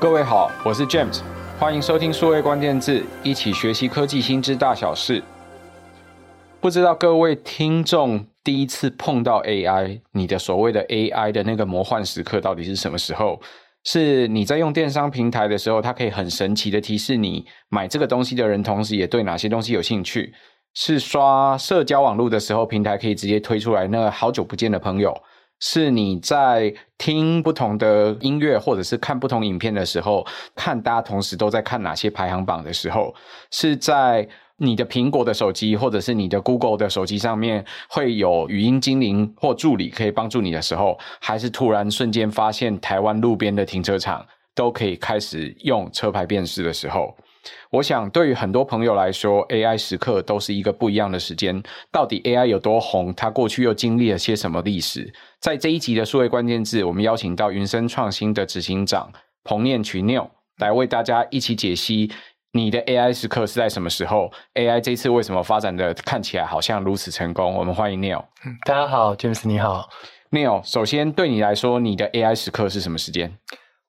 各位好，我是 James，欢迎收听数位关键字，一起学习科技新知大小事。不知道各位听众第一次碰到 AI，你的所谓的 AI 的那个魔幻时刻到底是什么时候？是你在用电商平台的时候，它可以很神奇的提示你买这个东西的人，同时也对哪些东西有兴趣？是刷社交网络的时候，平台可以直接推出来那个好久不见的朋友？是你在听不同的音乐，或者是看不同影片的时候，看大家同时都在看哪些排行榜的时候，是在你的苹果的手机，或者是你的 Google 的手机上面会有语音精灵或助理可以帮助你的时候，还是突然瞬间发现台湾路边的停车场都可以开始用车牌辨识的时候？我想，对于很多朋友来说，AI 时刻都是一个不一样的时间。到底 AI 有多红？它过去又经历了些什么历史？在这一集的数位关键字，我们邀请到云深创新的执行长彭念群 Neil 来为大家一起解析你的 AI 时刻是在什么时候？AI 这次为什么发展的看起来好像如此成功？我们欢迎 Neil。大家好，James 你好，Neil。首先，对你来说，你的 AI 时刻是什么时间？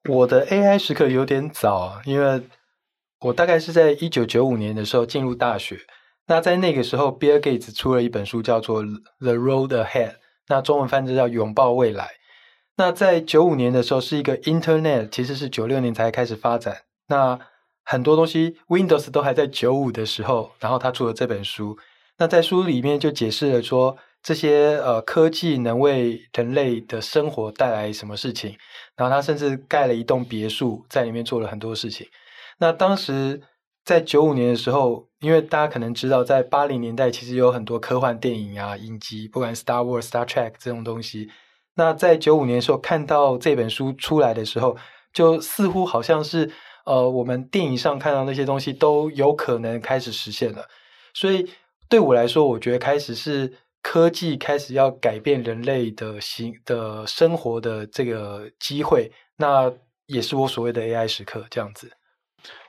我的 AI 时刻有点早，因为。我大概是在一九九五年的时候进入大学，那在那个时候，Bill Gates 出了一本书，叫做《The Road Ahead》，那中文翻译叫《拥抱未来》。那在九五年的时候，是一个 Internet，其实是九六年才开始发展。那很多东西 Windows 都还在九五的时候，然后他出了这本书。那在书里面就解释了说，这些呃科技能为人类的生活带来什么事情。然后他甚至盖了一栋别墅，在里面做了很多事情。那当时在九五年的时候，因为大家可能知道，在八零年代其实有很多科幻电影啊、影集，不管 Star Wars、Star Trek 这种东西。那在九五年的时候看到这本书出来的时候，就似乎好像是呃，我们电影上看到那些东西都有可能开始实现了。所以对我来说，我觉得开始是科技开始要改变人类的行的生活的这个机会。那也是我所谓的 AI 时刻这样子。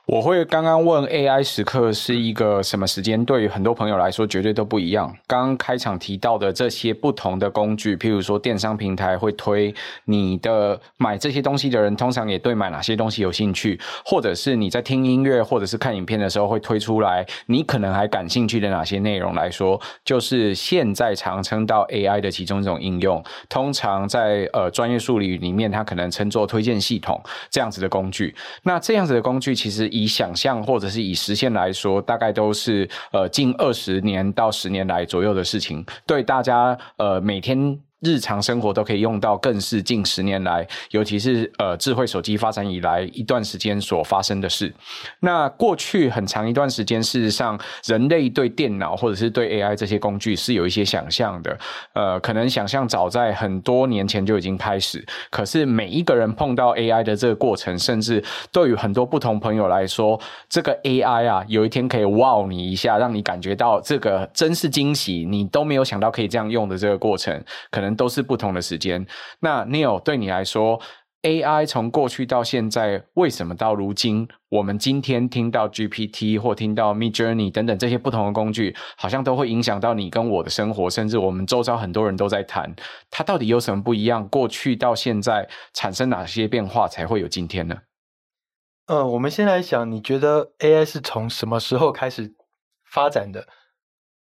我会刚刚问 AI 时刻是一个什么时间？对于很多朋友来说，绝对都不一样。刚刚开场提到的这些不同的工具，譬如说电商平台会推你的买这些东西的人，通常也对买哪些东西有兴趣，或者是你在听音乐或者是看影片的时候会推出来，你可能还感兴趣的哪些内容来说，就是现在常称到 AI 的其中一种应用。通常在呃专业术语里面，它可能称作推荐系统这样子的工具。那这样子的工具其实。以想象或者是以实现来说，大概都是呃近二十年到十年来左右的事情，对大家呃每天。日常生活都可以用到，更是近十年来，尤其是呃智慧手机发展以来一段时间所发生的事。那过去很长一段时间，事实上人类对电脑或者是对 AI 这些工具是有一些想象的。呃，可能想象早在很多年前就已经开始。可是每一个人碰到 AI 的这个过程，甚至对于很多不同朋友来说，这个 AI 啊，有一天可以 wow 你一下，让你感觉到这个真是惊喜，你都没有想到可以这样用的这个过程，可能。都是不同的时间。那 Neil 对你来说，AI 从过去到现在，为什么到如今，我们今天听到 GPT 或听到 Midjourney 等等这些不同的工具，好像都会影响到你跟我的生活，甚至我们周遭很多人都在谈，它到底有什么不一样？过去到现在产生哪些变化，才会有今天呢？呃，我们先来想，你觉得 AI 是从什么时候开始发展的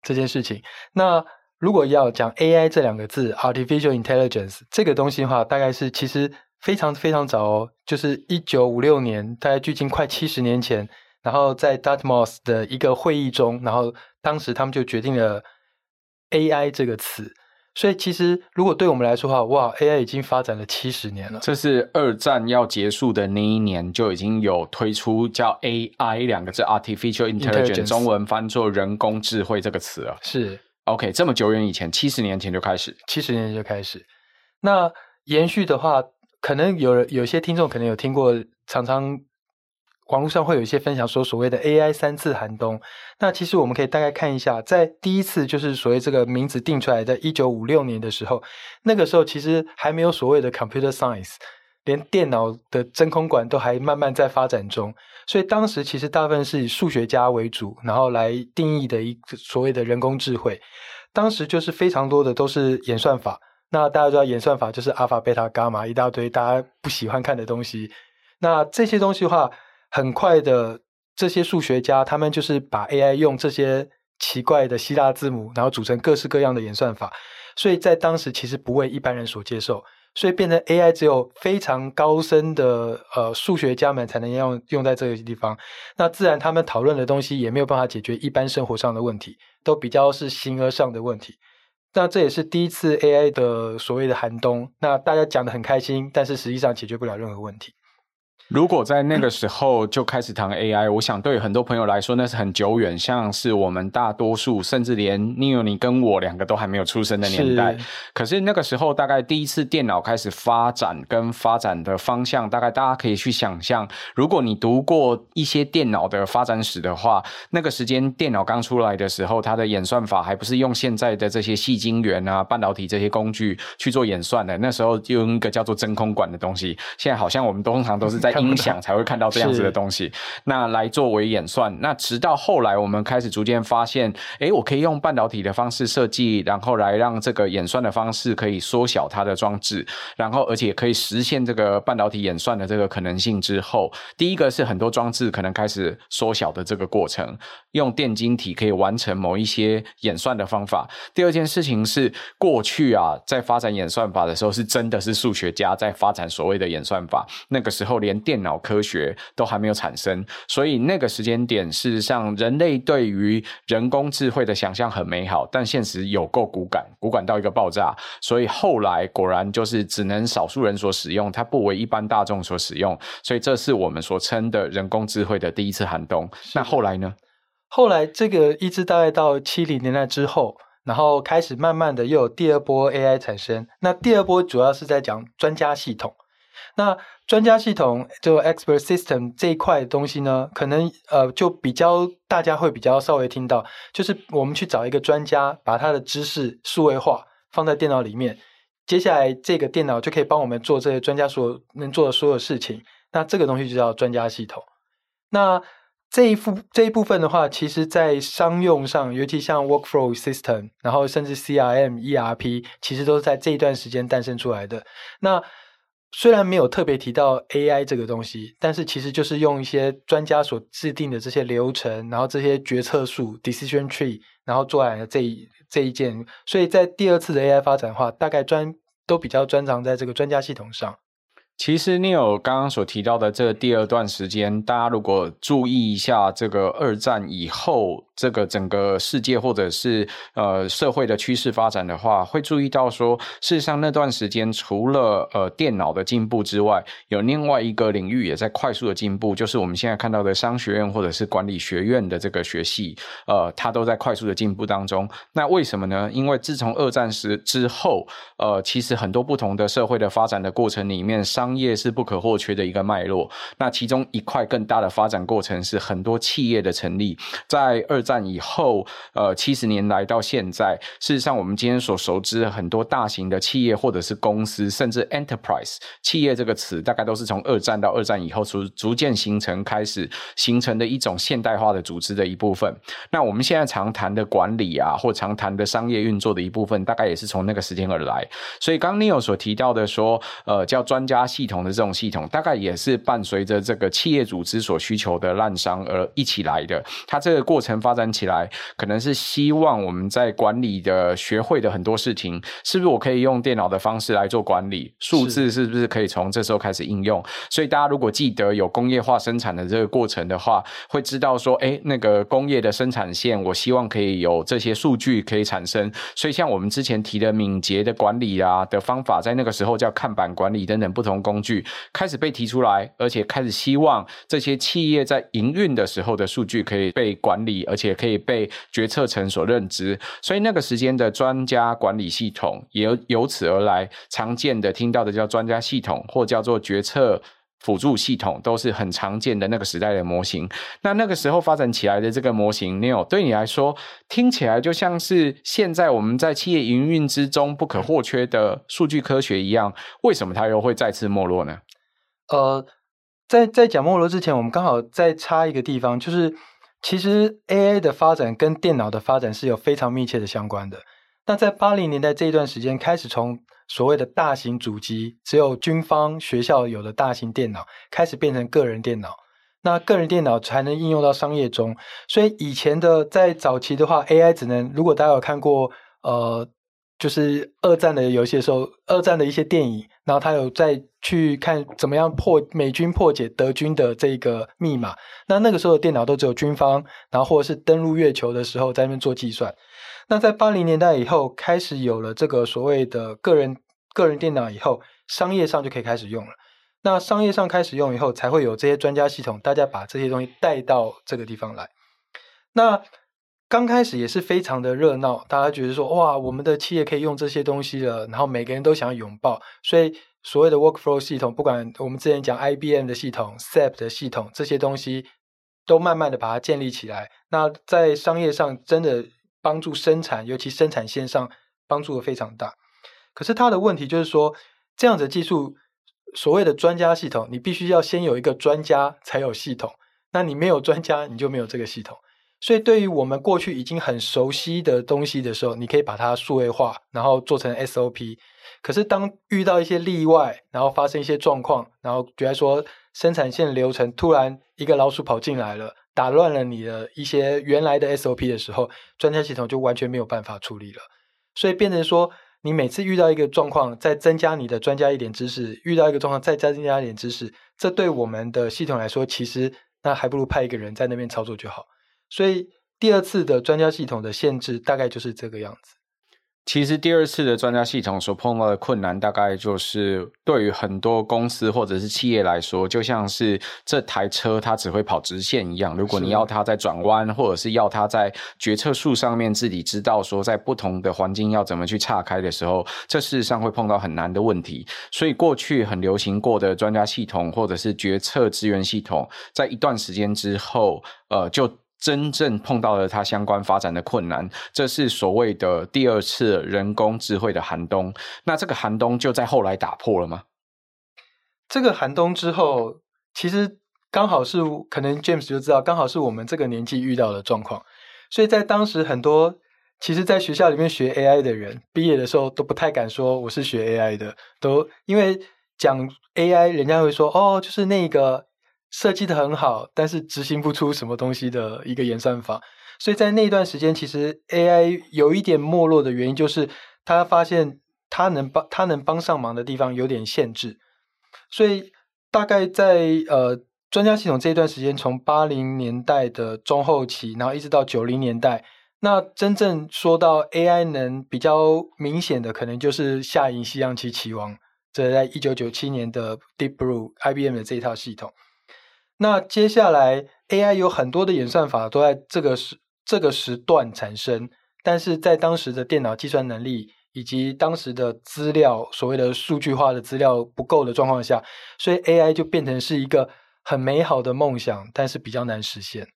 这件事情？那如果要讲 AI 这两个字，artificial intelligence 这个东西的话，大概是其实非常非常早哦，就是一九五六年，大概距今快七十年前，然后在 Dartmouth 的一个会议中，然后当时他们就决定了 AI 这个词。所以其实如果对我们来说的话，哇，AI 已经发展了七十年了。这是二战要结束的那一年就已经有推出叫 AI 两个字，artificial intelligence，, intelligence 中文翻作人工智慧这个词了。是。OK，这么久远以前，七十年前就开始，七十年前就开始。那延续的话，可能有有些听众可能有听过，常常网络上会有一些分享说所谓的 AI 三次寒冬。那其实我们可以大概看一下，在第一次就是所谓这个名字定出来，在一九五六年的时候，那个时候其实还没有所谓的 computer science。连电脑的真空管都还慢慢在发展中，所以当时其实大部分是以数学家为主，然后来定义的一个所谓的人工智慧。当时就是非常多的都是演算法，那大家知道演算法就是阿法、贝塔、伽马一大堆大家不喜欢看的东西。那这些东西的话，很快的，这些数学家他们就是把 AI 用这些奇怪的希腊字母，然后组成各式各样的演算法，所以在当时其实不为一般人所接受。所以变成 AI 只有非常高深的呃数学家们才能用用在这个地方，那自然他们讨论的东西也没有办法解决一般生活上的问题，都比较是形而上的问题。那这也是第一次 AI 的所谓的寒冬，那大家讲的很开心，但是实际上解决不了任何问题。如果在那个时候就开始谈 AI，我想对很多朋友来说那是很久远，像是我们大多数甚至连 Neo 你跟我两个都还没有出生的年代。是可是那个时候，大概第一次电脑开始发展跟发展的方向，大概大家可以去想象，如果你读过一些电脑的发展史的话，那个时间电脑刚出来的时候，它的演算法还不是用现在的这些细晶圆啊、半导体这些工具去做演算的，那时候就用一个叫做真空管的东西。现在好像我们通常都是在音响才会看到这样子的东西，那来作为演算。那直到后来，我们开始逐渐发现，诶，我可以用半导体的方式设计，然后来让这个演算的方式可以缩小它的装置，然后而且可以实现这个半导体演算的这个可能性之后，第一个是很多装置可能开始缩小的这个过程，用电晶体可以完成某一些演算的方法。第二件事情是，过去啊，在发展演算法的时候，是真的是数学家在发展所谓的演算法，那个时候连电脑。科学都还没有产生，所以那个时间点，事实上人类对于人工智慧的想象很美好，但现实有够骨感，骨感到一个爆炸。所以后来果然就是只能少数人所使用，它不为一般大众所使用。所以这是我们所称的人工智慧的第一次寒冬。那后来呢？后来这个一直大概到七零年代之后，然后开始慢慢的又有第二波 AI 产生。那第二波主要是在讲专家系统。那专家系统就 expert system 这一块东西呢，可能呃就比较大家会比较稍微听到，就是我们去找一个专家，把他的知识数位化放在电脑里面，接下来这个电脑就可以帮我们做这些专家所能做的所有事情。那这个东西就叫专家系统。那这一副这一部分的话，其实在商用上，尤其像 workflow system，然后甚至 CRM、ERP，其实都是在这一段时间诞生出来的。那虽然没有特别提到 AI 这个东西，但是其实就是用一些专家所制定的这些流程，然后这些决策树 （decision tree），然后做来的这一这一件。所以在第二次的 AI 发展的话，大概专都比较专长在这个专家系统上。其实你有刚刚所提到的这第二段时间，大家如果注意一下这个二战以后。这个整个世界或者是呃社会的趋势发展的话，会注意到说，事实上那段时间除了呃电脑的进步之外，有另外一个领域也在快速的进步，就是我们现在看到的商学院或者是管理学院的这个学系，呃，它都在快速的进步当中。那为什么呢？因为自从二战时之后，呃，其实很多不同的社会的发展的过程里面，商商业是不可或缺的一个脉络。那其中一块更大的发展过程是很多企业的成立，在二战。以后，呃，七十年来到现在，事实上，我们今天所熟知的很多大型的企业或者是公司，甚至 enterprise 企业这个词，大概都是从二战到二战以后逐逐渐形成、开始形成的一种现代化的组织的一部分。那我们现在常谈的管理啊，或常谈的商业运作的一部分，大概也是从那个时间而来。所以，刚 Neo 所提到的说，呃，叫专家系统的这种系统，大概也是伴随着这个企业组织所需求的滥觞而一起来的。它这个过程发展。起来，可能是希望我们在管理的学会的很多事情，是不是我可以用电脑的方式来做管理？数字是不是可以从这时候开始应用？所以大家如果记得有工业化生产的这个过程的话，会知道说，哎，那个工业的生产线，我希望可以有这些数据可以产生。所以像我们之前提的敏捷的管理啊的方法，在那个时候叫看板管理等等不同工具开始被提出来，而且开始希望这些企业在营运的时候的数据可以被管理，而且可以被决策层所认知，所以那个时间的专家管理系统也由此而来，常见的听到的叫专家系统，或叫做决策辅助系统，都是很常见的那个时代的模型。那那个时候发展起来的这个模型，Neo 对你来说听起来就像是现在我们在企业营运之中不可或缺的数据科学一样，为什么它又会再次没落呢？呃，在在讲没落之前，我们刚好再插一个地方，就是。其实 AI 的发展跟电脑的发展是有非常密切的相关的。那在八零年代这一段时间，开始从所谓的大型主机，只有军方学校有的大型电脑，开始变成个人电脑。那个人电脑才能应用到商业中。所以以前的在早期的话，AI 只能，如果大家有看过，呃。就是二战的游戏的时候，二战的一些电影，然后他有再去看怎么样破美军破解德军的这个密码。那那个时候的电脑都只有军方，然后或者是登陆月球的时候在那边做计算。那在八零年代以后，开始有了这个所谓的个人个人电脑以后，商业上就可以开始用了。那商业上开始用以后，才会有这些专家系统，大家把这些东西带到这个地方来。那刚开始也是非常的热闹，大家觉得说哇，我们的企业可以用这些东西了，然后每个人都想要拥抱，所以所谓的 workflow 系统，不管我们之前讲 IBM 的系统、SAP 的系统，这些东西都慢慢的把它建立起来。那在商业上真的帮助生产，尤其生产线上帮助的非常大。可是它的问题就是说，这样的技术，所谓的专家系统，你必须要先有一个专家才有系统，那你没有专家，你就没有这个系统。所以，对于我们过去已经很熟悉的东西的时候，你可以把它数位化，然后做成 SOP。可是，当遇到一些例外，然后发生一些状况，然后觉得说生产线流程突然一个老鼠跑进来了，打乱了你的一些原来的 SOP 的时候，专家系统就完全没有办法处理了。所以，变成说，你每次遇到一个状况，再增加你的专家一点知识；遇到一个状况，再加增加一点知识。这对我们的系统来说，其实那还不如派一个人在那边操作就好。所以第二次的专家系统的限制大概就是这个样子。其实第二次的专家系统所碰到的困难，大概就是对于很多公司或者是企业来说，就像是这台车它只会跑直线一样。如果你要它在转弯，或者是要它在决策树上面自己知道说在不同的环境要怎么去岔开的时候，这事实上会碰到很难的问题。所以过去很流行过的专家系统或者是决策资源系统，在一段时间之后，呃，就真正碰到了它相关发展的困难，这是所谓的第二次人工智慧的寒冬。那这个寒冬就在后来打破了吗？这个寒冬之后，其实刚好是可能 James 就知道，刚好是我们这个年纪遇到的状况。所以在当时，很多其实在学校里面学 AI 的人，毕业的时候都不太敢说我是学 AI 的，都因为讲 AI，人家会说哦，就是那个。设计的很好，但是执行不出什么东西的一个演算法，所以在那段时间，其实 AI 有一点没落的原因，就是他发现他能帮他能帮上忙的地方有点限制，所以大概在呃专家系统这一段时间，从八零年代的中后期，然后一直到九零年代，那真正说到 AI 能比较明显的，可能就是下影西洋棋棋王，这在一九九七年的 Deep Blue IBM 的这一套系统。那接下来，AI 有很多的演算法都在这个时这个时段产生，但是在当时的电脑计算能力以及当时的资料，所谓的数据化的资料不够的状况下，所以 AI 就变成是一个很美好的梦想，但是比较难实现。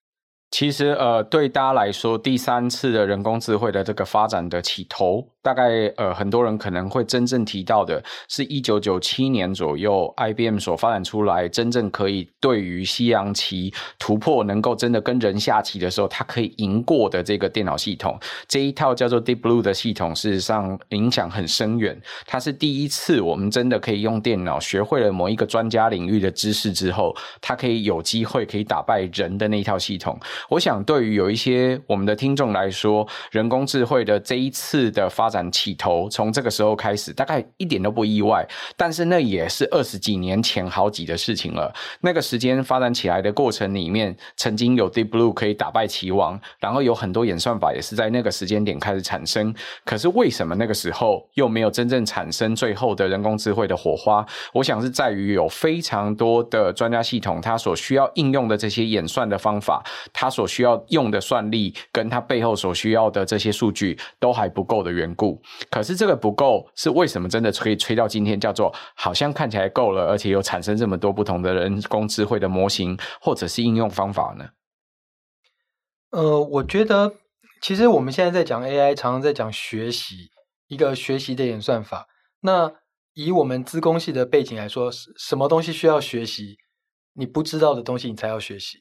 其实，呃，对大家来说，第三次的人工智慧的这个发展的起头，大概呃，很多人可能会真正提到的是一九九七年左右，IBM 所发展出来，真正可以对于西洋棋突破，能够真的跟人下棋的时候，它可以赢过的这个电脑系统，这一套叫做 Deep Blue 的系统，事实上影响很深远。它是第一次，我们真的可以用电脑学会了某一个专家领域的知识之后，它可以有机会可以打败人的那一套系统。我想，对于有一些我们的听众来说，人工智慧的这一次的发展起头，从这个时候开始，大概一点都不意外。但是那也是二十几年前好几的事情了。那个时间发展起来的过程里面，曾经有 Deep Blue 可以打败棋王，然后有很多演算法也是在那个时间点开始产生。可是为什么那个时候又没有真正产生最后的人工智慧的火花？我想是在于有非常多的专家系统，它所需要应用的这些演算的方法，它。所需要用的算力，跟它背后所需要的这些数据都还不够的缘故。可是这个不够，是为什么真的可以吹到今天，叫做好像看起来够了，而且又产生这么多不同的人工智慧的模型或者是应用方法呢？呃，我觉得其实我们现在在讲 AI，常常在讲学习一个学习的演算法。那以我们资工系的背景来说，什么东西需要学习？你不知道的东西，你才要学习。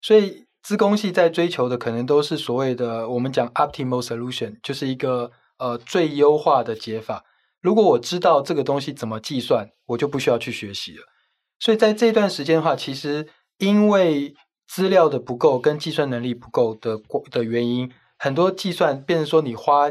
所以。资工系在追求的可能都是所谓的我们讲 optimal solution，就是一个呃最优化的解法。如果我知道这个东西怎么计算，我就不需要去学习了。所以在这段时间的话，其实因为资料的不够跟计算能力不够的的原因，很多计算变成说你花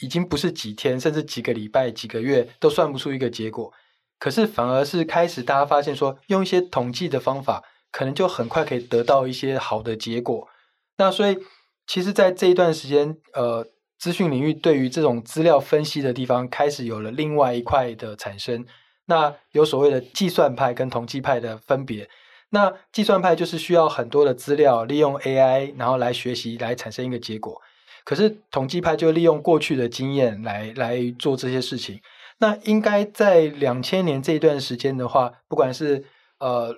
已经不是几天，甚至几个礼拜、几个月都算不出一个结果。可是反而是开始大家发现说，用一些统计的方法，可能就很快可以得到一些好的结果。那所以其实，在这一段时间，呃，资讯领域对于这种资料分析的地方，开始有了另外一块的产生。那有所谓的计算派跟统计派的分别。那计算派就是需要很多的资料，利用 AI 然后来学习，来产生一个结果。可是统计派就利用过去的经验来来做这些事情。那应该在两千年这一段时间的话，不管是呃，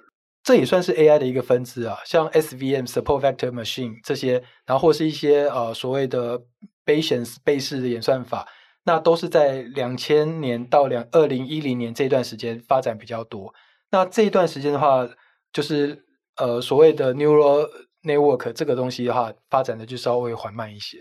这也算是 AI 的一个分支啊，像 SVM Support Vector Machine 这些，然后或是一些呃所谓的 Bayesian 贝氏的演算法。那都是在两千年到两二零一零年这段时间发展比较多。那这一段时间的话，就是呃所谓的 neural network 这个东西的话，发展的就稍微缓慢一些。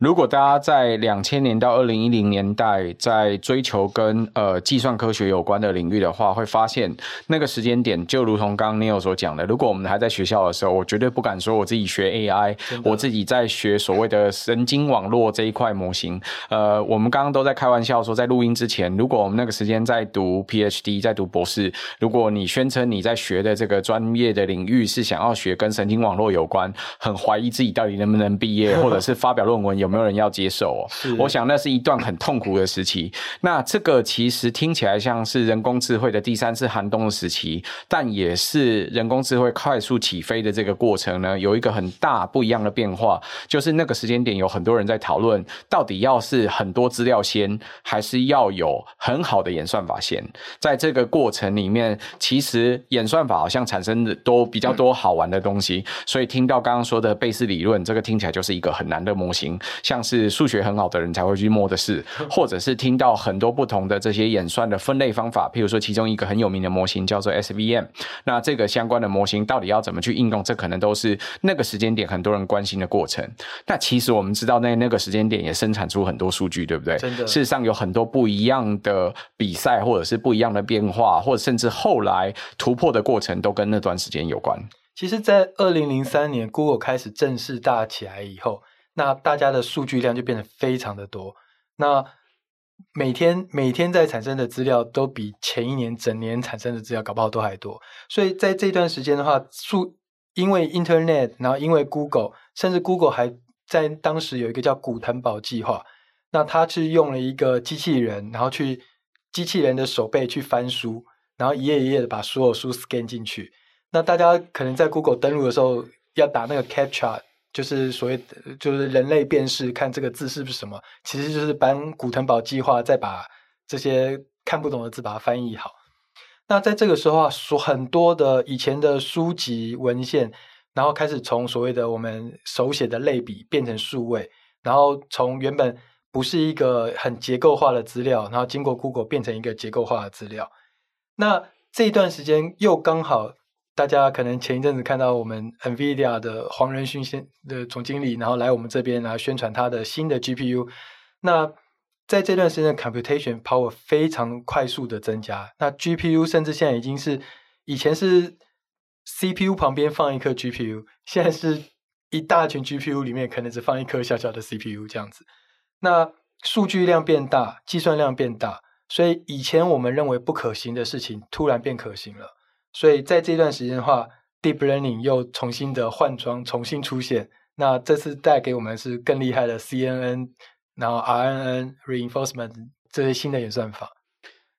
如果大家在两千年到二零一零年代在追求跟呃计算科学有关的领域的话，会发现那个时间点就如同刚刚 Neil 所讲的，如果我们还在学校的时候，我绝对不敢说我自己学 AI，我自己在学所谓的神经网络这一块模型。呃，我们刚刚都在开玩笑说，在录音之前，如果我们那个时间在读 PhD，在读博士，如果你宣称你在学的这个专业的领域是想要学跟神经网络有关，很怀疑自己到底能不能毕业，或者是发表论文有。有没有人要接受哦？我想那是一段很痛苦的时期。那这个其实听起来像是人工智慧的第三次寒冬的时期，但也是人工智慧快速起飞的这个过程呢，有一个很大不一样的变化，就是那个时间点有很多人在讨论，到底要是很多资料先，还是要有很好的演算法先？在这个过程里面，其实演算法好像产生的都比较多好玩的东西。所以听到刚刚说的贝氏理论，这个听起来就是一个很难的模型。像是数学很好的人才会去摸的事，或者是听到很多不同的这些演算的分类方法，譬如说其中一个很有名的模型叫做 SVM，那这个相关的模型到底要怎么去应用，这可能都是那个时间点很多人关心的过程。那其实我们知道，那那个时间点也生产出很多数据，对不对？真的，事实上有很多不一样的比赛，或者是不一样的变化，或者甚至后来突破的过程，都跟那段时间有关。其实，在二零零三年 Google 开始正式大起来以后。那大家的数据量就变得非常的多，那每天每天在产生的资料都比前一年整年产生的资料搞不好都还多，所以在这段时间的话，数因为 Internet，然后因为 Google，甚至 Google 还在当时有一个叫古腾堡计划，那他是用了一个机器人，然后去机器人的手背去翻书，然后一页一页的把所有书 scan 进去，那大家可能在 Google 登录的时候要打那个 captcha。就是所谓，就是人类辨识，看这个字是不是什么，其实就是搬古腾堡计划再把这些看不懂的字把它翻译好。那在这个时候啊，所很多的以前的书籍文献，然后开始从所谓的我们手写的类比变成数位，然后从原本不是一个很结构化的资料，然后经过 Google 变成一个结构化的资料。那这一段时间又刚好。大家可能前一阵子看到我们 NVIDIA 的黄仁勋先的总经理，然后来我们这边来宣传他的新的 GPU。那在这段时间，computation power 非常快速的增加。那 GPU 甚至现在已经是以前是 CPU 旁边放一颗 GPU，现在是一大群 GPU 里面可能只放一颗小小的 CPU 这样子。那数据量变大，计算量变大，所以以前我们认为不可行的事情，突然变可行了。所以在这段时间的话，Deep Learning 又重新的换装，重新出现。那这次带给我们是更厉害的 CNN，然后 RNN Reinforcement 这些新的演算法。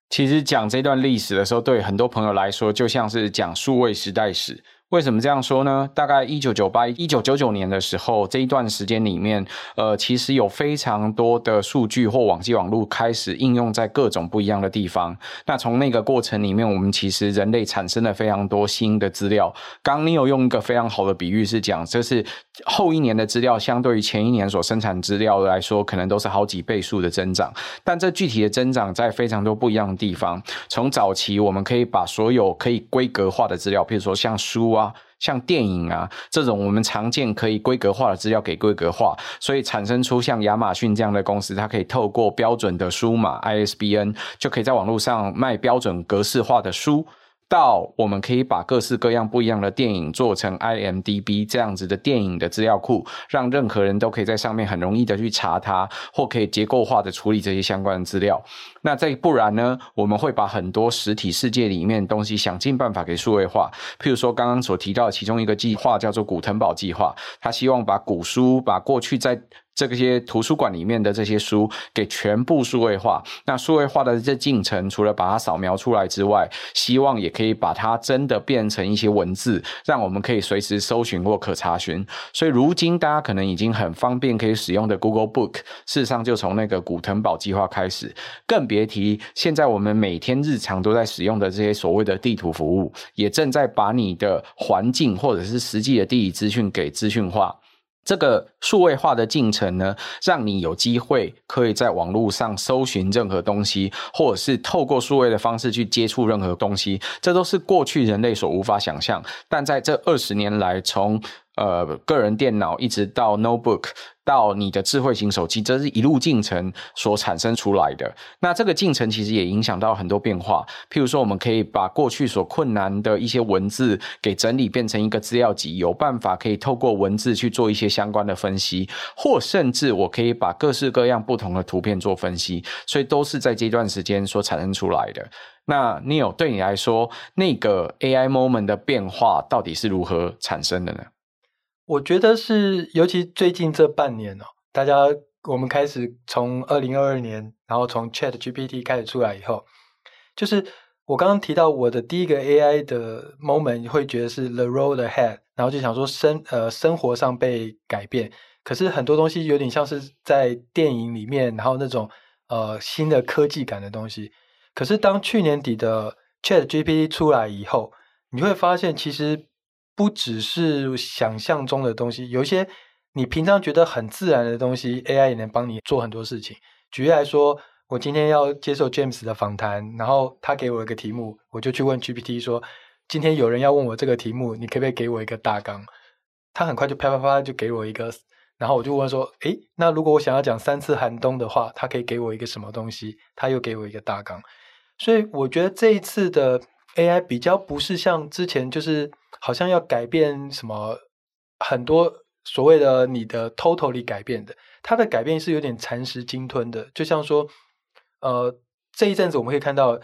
其实讲这段历史的时候，对很多朋友来说，就像是讲数位时代史。为什么这样说呢？大概一九九八、一九九九年的时候，这一段时间里面，呃，其实有非常多的数据或网际网络开始应用在各种不一样的地方。那从那个过程里面，我们其实人类产生了非常多新的资料。刚你有用一个非常好的比喻是讲，这是后一年的资料相对于前一年所生产资料来说，可能都是好几倍数的增长。但这具体的增长在非常多不一样的地方。从早期，我们可以把所有可以规格化的资料，譬如说像书啊。像电影啊这种我们常见可以规格化的资料给规格化，所以产生出像亚马逊这样的公司，它可以透过标准的书码 ISBN 就可以在网络上卖标准格式化的书。到我们可以把各式各样不一样的电影做成 IMDB 这样子的电影的资料库，让任何人都可以在上面很容易的去查它，或可以结构化的处理这些相关的资料。那再不然呢？我们会把很多实体世界里面的东西想尽办法给数位化。譬如说刚刚所提到的其中一个计划叫做古腾堡计划，他希望把古书，把过去在这些图书馆里面的这些书给全部数位化，那数位化的这进程，除了把它扫描出来之外，希望也可以把它真的变成一些文字，让我们可以随时搜寻或可查询。所以如今大家可能已经很方便可以使用的 Google Book，事实上就从那个古腾堡计划开始。更别提现在我们每天日常都在使用的这些所谓的地图服务，也正在把你的环境或者是实际的地理资讯给资讯化。这个数位化的进程呢，让你有机会可以在网络上搜寻任何东西，或者是透过数位的方式去接触任何东西，这都是过去人类所无法想象。但在这二十年来，从呃，个人电脑一直到 notebook，到你的智慧型手机，这是一路进程所产生出来的。那这个进程其实也影响到很多变化。譬如说，我们可以把过去所困难的一些文字给整理变成一个资料集，有办法可以透过文字去做一些相关的分析，或甚至我可以把各式各样不同的图片做分析。所以都是在这段时间所产生出来的。那 Neil 对你来说，那个 AI moment 的变化到底是如何产生的呢？我觉得是，尤其最近这半年哦，大家我们开始从二零二二年，然后从 Chat GPT 开始出来以后，就是我刚刚提到我的第一个 AI 的 moment，会觉得是 the road ahead，然后就想说生呃生活上被改变，可是很多东西有点像是在电影里面，然后那种呃新的科技感的东西，可是当去年底的 Chat GPT 出来以后，你会发现其实。不只是想象中的东西，有一些你平常觉得很自然的东西，AI 也能帮你做很多事情。举例来说，我今天要接受 James 的访谈，然后他给我一个题目，我就去问 GPT 说：“今天有人要问我这个题目，你可不可以给我一个大纲？”他很快就啪啪啪就给我一个，然后我就问说：“诶，那如果我想要讲三次寒冬的话，他可以给我一个什么东西？”他又给我一个大纲。所以我觉得这一次的 AI 比较不是像之前就是。好像要改变什么很多所谓的你的 totally 改变的，它的改变是有点蚕食鲸吞的，就像说，呃，这一阵子我们可以看到，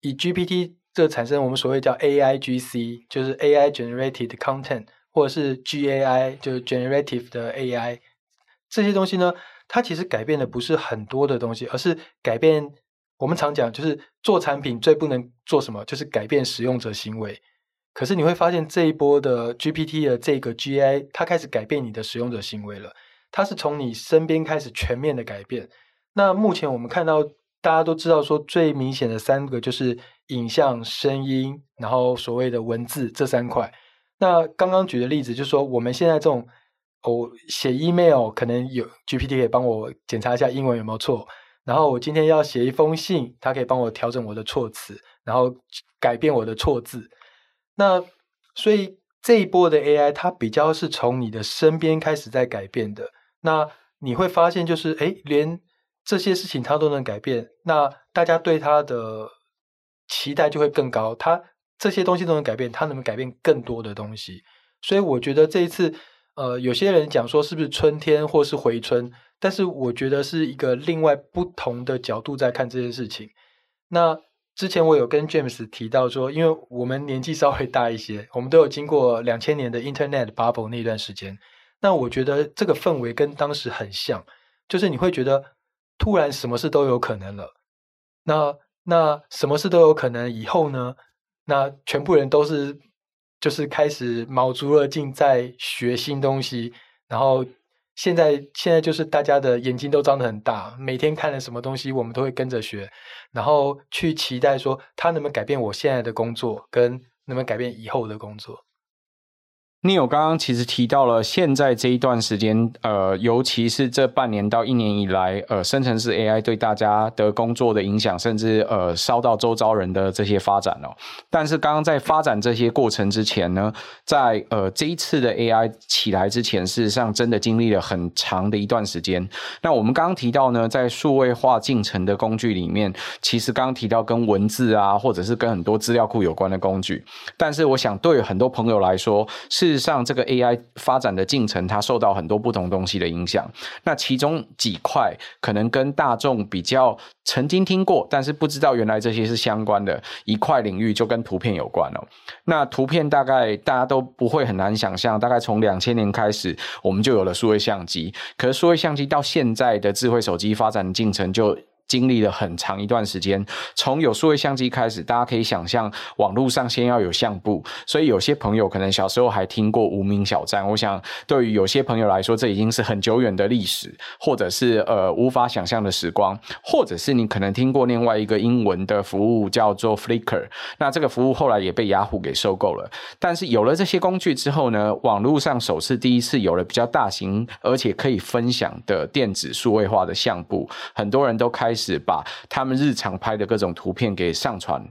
以 GPT 这产生我们所谓叫 AIGC，就是 AI generated content，或者是 GAI，就是 generative 的 AI，这些东西呢，它其实改变的不是很多的东西，而是改变我们常讲就是做产品最不能做什么，就是改变使用者行为。可是你会发现这一波的 GPT 的这个 GI，它开始改变你的使用者行为了。它是从你身边开始全面的改变。那目前我们看到，大家都知道说最明显的三个就是影像、声音，然后所谓的文字这三块。那刚刚举的例子就是说，我们现在这种哦写 email 可能有 GPT 可以帮我检查一下英文有没有错，然后我今天要写一封信，它可以帮我调整我的措辞，然后改变我的错字。那所以这一波的 AI，它比较是从你的身边开始在改变的。那你会发现，就是诶，连这些事情它都能改变，那大家对它的期待就会更高。它这些东西都能改变，它能改变更多的东西？所以我觉得这一次，呃，有些人讲说是不是春天或是回春，但是我觉得是一个另外不同的角度在看这件事情。那。之前我有跟 James 提到说，因为我们年纪稍微大一些，我们都有经过两千年的 Internet Bubble 那段时间。那我觉得这个氛围跟当时很像，就是你会觉得突然什么事都有可能了。那那什么事都有可能以后呢？那全部人都是就是开始卯足了劲在学新东西，然后。现在现在就是大家的眼睛都张得很大，每天看了什么东西，我们都会跟着学，然后去期待说他能不能改变我现在的工作，跟能不能改变以后的工作。Neil 刚刚其实提到了，现在这一段时间，呃，尤其是这半年到一年以来，呃，生成式 AI 对大家的工作的影响，甚至呃，烧到周遭人的这些发展哦。但是刚刚在发展这些过程之前呢，在呃这一次的 AI 起来之前，事实上真的经历了很长的一段时间。那我们刚刚提到呢，在数位化进程的工具里面，其实刚刚提到跟文字啊，或者是跟很多资料库有关的工具。但是我想，对很多朋友来说，是事实上，这个 AI 发展的进程，它受到很多不同东西的影响。那其中几块可能跟大众比较曾经听过，但是不知道原来这些是相关的一块领域，就跟图片有关了。那图片大概大家都不会很难想象，大概从两千年开始，我们就有了数位相机。可是数位相机到现在的智慧手机发展进程就。经历了很长一段时间，从有数位相机开始，大家可以想象，网络上先要有相簿，所以有些朋友可能小时候还听过无名小站。我想，对于有些朋友来说，这已经是很久远的历史，或者是呃无法想象的时光，或者是你可能听过另外一个英文的服务叫做 Flickr。那这个服务后来也被雅虎给收购了。但是有了这些工具之后呢，网络上首次第一次有了比较大型而且可以分享的电子数位化的相簿，很多人都开。是把他们日常拍的各种图片给上传，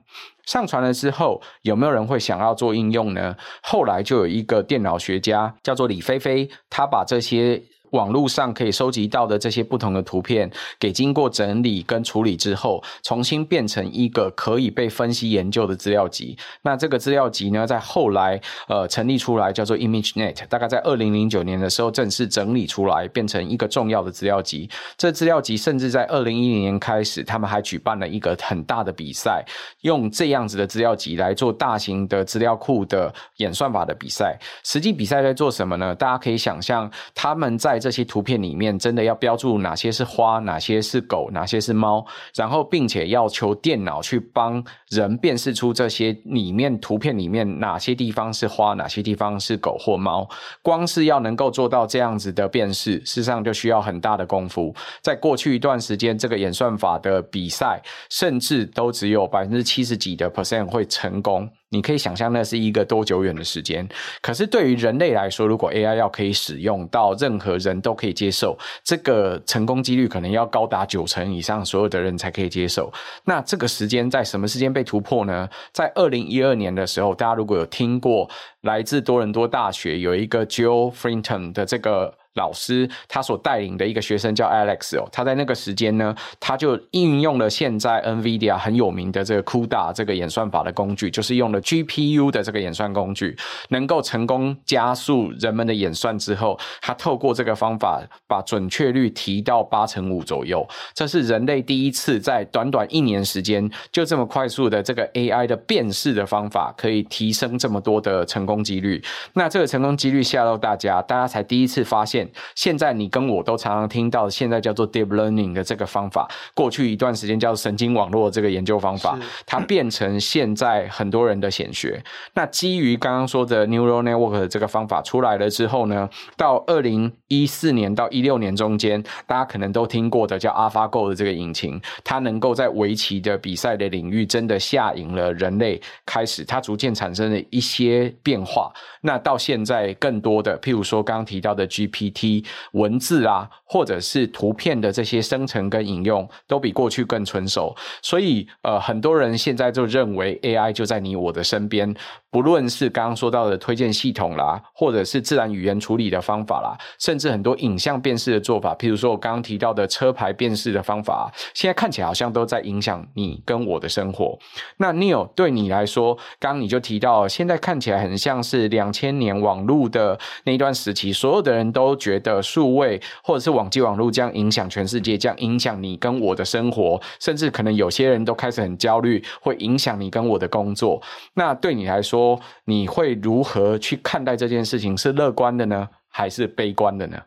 上传了之后，有没有人会想要做应用呢？后来就有一个电脑学家叫做李飞飞，他把这些。网络上可以收集到的这些不同的图片，给经过整理跟处理之后，重新变成一个可以被分析研究的资料集。那这个资料集呢，在后来呃成立出来，叫做 ImageNet，大概在二零零九年的时候正式整理出来，变成一个重要的资料集。这资料集甚至在二零一零年开始，他们还举办了一个很大的比赛，用这样子的资料集来做大型的资料库的演算法的比赛。实际比赛在做什么呢？大家可以想象他们在这些图片里面真的要标注哪些是花，哪些是狗，哪些是猫，然后并且要求电脑去帮人辨识出这些里面图片里面哪些地方是花，哪些地方是狗或猫。光是要能够做到这样子的辨识，事实上就需要很大的功夫。在过去一段时间，这个演算法的比赛，甚至都只有百分之七十几的 percent 会成功。你可以想象那是一个多久远的时间，可是对于人类来说，如果 AI 要可以使用到任何人都可以接受，这个成功几率可能要高达九成以上，所有的人才可以接受。那这个时间在什么时间被突破呢？在二零一二年的时候，大家如果有听过来自多伦多大学有一个 Joe Frinton 的这个。老师他所带领的一个学生叫 Alex 哦，他在那个时间呢，他就应用了现在 NVIDIA 很有名的这个 CUDA 这个演算法的工具，就是用了 GPU 的这个演算工具，能够成功加速人们的演算之后，他透过这个方法把准确率提到八成五左右，这是人类第一次在短短一年时间就这么快速的这个 AI 的辨识的方法可以提升这么多的成功几率。那这个成功几率吓到大家，大家才第一次发现。现在你跟我都常常听到，现在叫做 deep learning 的这个方法，过去一段时间叫神经网络这个研究方法，它变成现在很多人的显学。那基于刚刚说的 neural network 的这个方法出来了之后呢，到二零一四年到一六年中间，大家可能都听过的叫 AlphaGo 的这个引擎，它能够在围棋的比赛的领域真的下赢了人类，开始它逐渐产生了一些变化。那到现在更多的，譬如说刚刚提到的 GPT。T 文字啊，或者是图片的这些生成跟引用，都比过去更成熟。所以，呃，很多人现在就认为 AI 就在你我的身边。不论是刚刚说到的推荐系统啦，或者是自然语言处理的方法啦，甚至很多影像辨识的做法，譬如说我刚刚提到的车牌辨识的方法，现在看起来好像都在影响你跟我的生活。那 Neil 对你来说，刚刚你就提到，现在看起来很像是两千年网络的那一段时期，所有的人都觉得数位或者是网际网络将影响全世界，将影响你跟我的生活，甚至可能有些人都开始很焦虑，会影响你跟我的工作。那对你来说，说你会如何去看待这件事情？是乐观的呢，还是悲观的呢？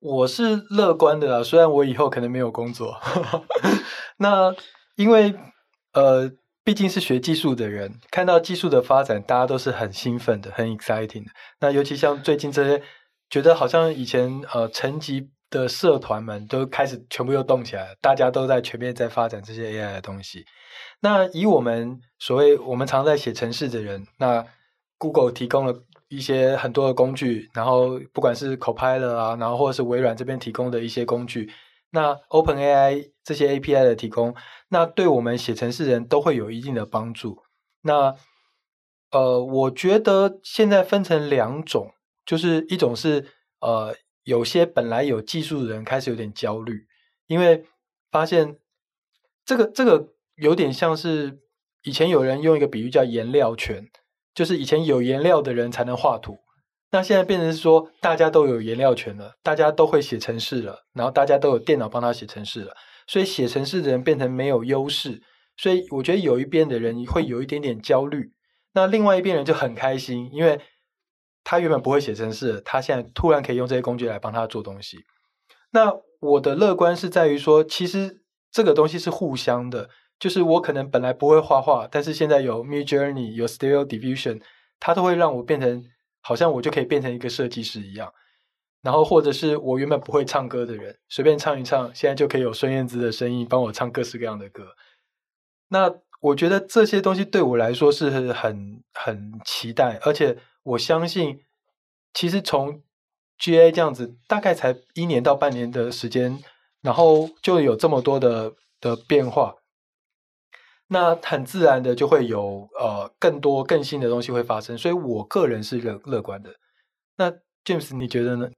我是乐观的啊，虽然我以后可能没有工作。那因为呃，毕竟是学技术的人，看到技术的发展，大家都是很兴奋的，很 exciting 的。那尤其像最近这些，觉得好像以前呃层级的社团们都开始全部又动起来了，大家都在全面在发展这些 AI 的东西。那以我们所谓我们常在写程式的人，那 Google 提供了一些很多的工具，然后不管是 Copilot 啊，然后或者是微软这边提供的一些工具，那 OpenAI 这些 API 的提供，那对我们写程式人都会有一定的帮助。那呃，我觉得现在分成两种，就是一种是呃，有些本来有技术的人开始有点焦虑，因为发现这个这个有点像是以前有人用一个比喻叫颜料权。就是以前有颜料的人才能画图，那现在变成是说大家都有颜料权了，大家都会写程式了，然后大家都有电脑帮他写程式了，所以写程式的人变成没有优势，所以我觉得有一边的人会有一点点焦虑，那另外一边人就很开心，因为他原本不会写程式，他现在突然可以用这些工具来帮他做东西。那我的乐观是在于说，其实这个东西是互相的。就是我可能本来不会画画，但是现在有 Midjourney 有 Stereo Diffusion，它都会让我变成好像我就可以变成一个设计师一样。然后或者是我原本不会唱歌的人，随便唱一唱，现在就可以有孙燕姿的声音帮我唱各式各样的歌。那我觉得这些东西对我来说是很很期待，而且我相信，其实从 GA 这样子大概才一年到半年的时间，然后就有这么多的的变化。那很自然的就会有呃更多更新的东西会发生，所以我个人是乐乐观的。那 James 你觉得呢？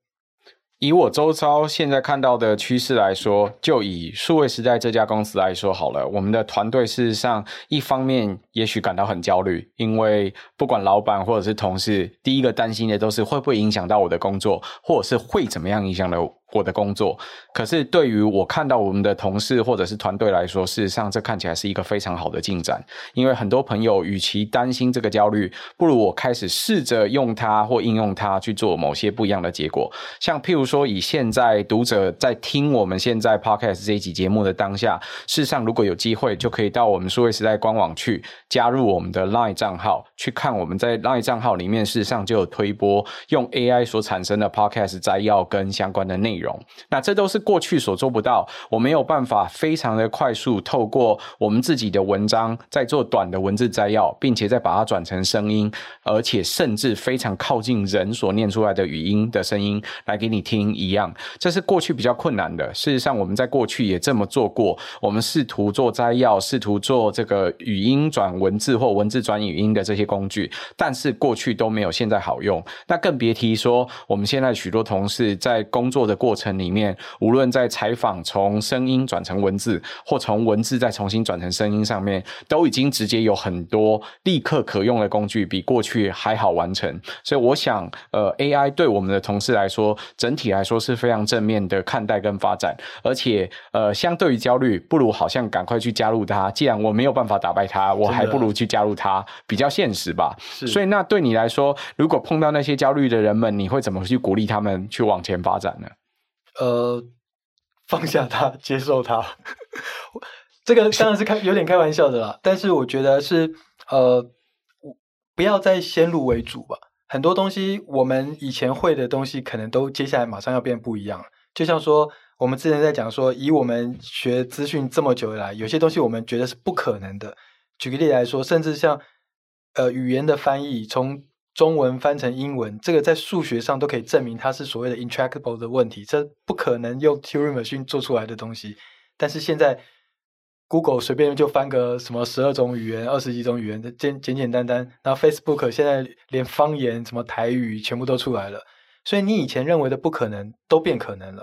以我周遭现在看到的趋势来说，就以数位时代这家公司来说好了，我们的团队事实上一方面也许感到很焦虑，因为不管老板或者是同事，第一个担心的都是会不会影响到我的工作，或者是会怎么样影响到我。的工作，可是对于我看到我们的同事或者是团队来说，事实上这看起来是一个非常好的进展。因为很多朋友与其担心这个焦虑，不如我开始试着用它或应用它去做某些不一样的结果。像譬如说，以现在读者在听我们现在 Podcast 这一集节目的当下，事实上如果有机会，就可以到我们数位时代官网去加入我们的 Line 账号，去看我们在 Line 账号里面，事实上就有推播用 AI 所产生的 Podcast 摘要跟相关的内容。内容，那这都是过去所做不到，我没有办法非常的快速透过我们自己的文章，再做短的文字摘要，并且再把它转成声音，而且甚至非常靠近人所念出来的语音的声音来给你听一样，这是过去比较困难的。事实上，我们在过去也这么做过，我们试图做摘要，试图做这个语音转文字或文字转语音的这些工具，但是过去都没有现在好用。那更别提说，我们现在许多同事在工作的过过程里面，无论在采访从声音转成文字，或从文字再重新转成声音上面，都已经直接有很多立刻可用的工具，比过去还好完成。所以我想，呃，AI 对我们的同事来说，整体来说是非常正面的看待跟发展。而且，呃，相对于焦虑，不如好像赶快去加入它。既然我没有办法打败它，我还不如去加入它，比较现实吧。所以，那对你来说，如果碰到那些焦虑的人们，你会怎么去鼓励他们去往前发展呢？呃，放下它，接受它，这个当然是开有点开玩笑的啦。但是我觉得是呃，不要再先入为主吧。很多东西我们以前会的东西，可能都接下来马上要变不一样。就像说，我们之前在讲说，以我们学资讯这么久以来，有些东西我们觉得是不可能的。举个例来说，甚至像呃语言的翻译，从中文翻成英文，这个在数学上都可以证明它是所谓的 intractable 的问题，这不可能用 Turing Machine 做出来的东西。但是现在 Google 随便就翻个什么十二种语言、二十几种语言，简简简单单。然后 Facebook 现在连方言什么台语全部都出来了，所以你以前认为的不可能都变可能了。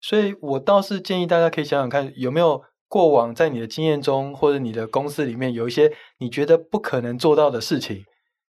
所以我倒是建议大家可以想想看，有没有过往在你的经验中或者你的公司里面有一些你觉得不可能做到的事情。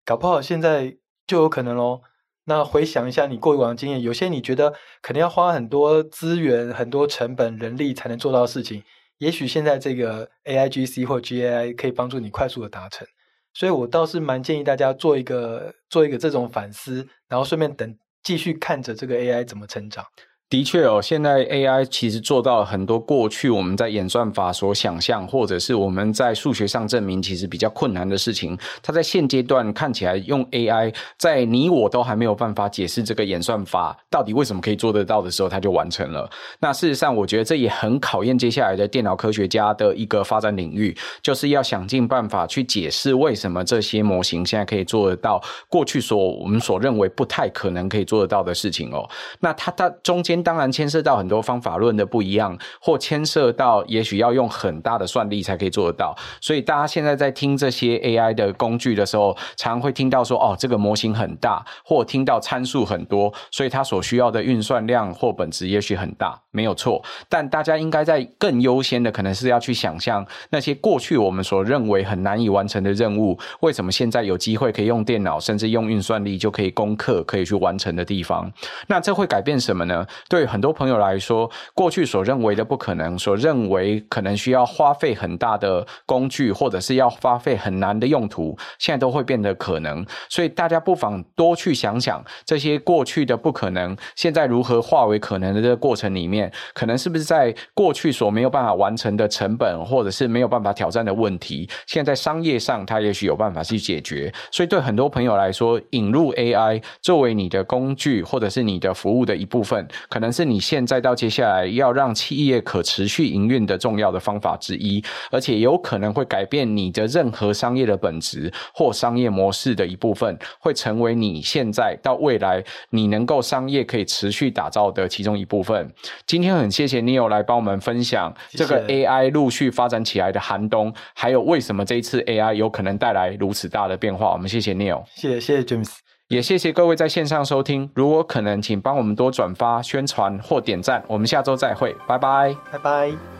搞不好现在就有可能喽。那回想一下你过往的经验，有些你觉得可能要花很多资源、很多成本、人力才能做到的事情，也许现在这个 AIGC 或 GAI 可以帮助你快速的达成。所以我倒是蛮建议大家做一个做一个这种反思，然后顺便等继续看着这个 AI 怎么成长。的确哦，现在 AI 其实做到很多过去我们在演算法所想象，或者是我们在数学上证明其实比较困难的事情。它在现阶段看起来用 AI，在你我都还没有办法解释这个演算法到底为什么可以做得到的时候，它就完成了。那事实上，我觉得这也很考验接下来的电脑科学家的一个发展领域，就是要想尽办法去解释为什么这些模型现在可以做得到过去所我们所认为不太可能可以做得到的事情哦。那它它中间。当然牵涉到很多方法论的不一样，或牵涉到也许要用很大的算力才可以做得到。所以大家现在在听这些 AI 的工具的时候，常常会听到说：“哦，这个模型很大，或听到参数很多，所以它所需要的运算量或本质也许很大。”没有错。但大家应该在更优先的，可能是要去想象那些过去我们所认为很难以完成的任务，为什么现在有机会可以用电脑，甚至用运算力就可以攻克、可以去完成的地方？那这会改变什么呢？对很多朋友来说，过去所认为的不可能，所认为可能需要花费很大的工具，或者是要花费很难的用途，现在都会变得可能。所以大家不妨多去想想，这些过去的不可能，现在如何化为可能的这个过程里面，可能是不是在过去所没有办法完成的成本，或者是没有办法挑战的问题，现在商业上它也许有办法去解决。所以对很多朋友来说，引入 AI 作为你的工具，或者是你的服务的一部分，可能是你现在到接下来要让企业可持续营运的重要的方法之一，而且有可能会改变你的任何商业的本质或商业模式的一部分，会成为你现在到未来你能够商业可以持续打造的其中一部分。今天很谢谢 Neil 来帮我们分享这个 AI 陆续发展起来的寒冬，还有为什么这一次 AI 有可能带来如此大的变化。我们谢谢 Neil，谢谢谢谢 James。也谢谢各位在线上收听，如果可能，请帮我们多转发、宣传或点赞。我们下周再会，拜拜，拜拜。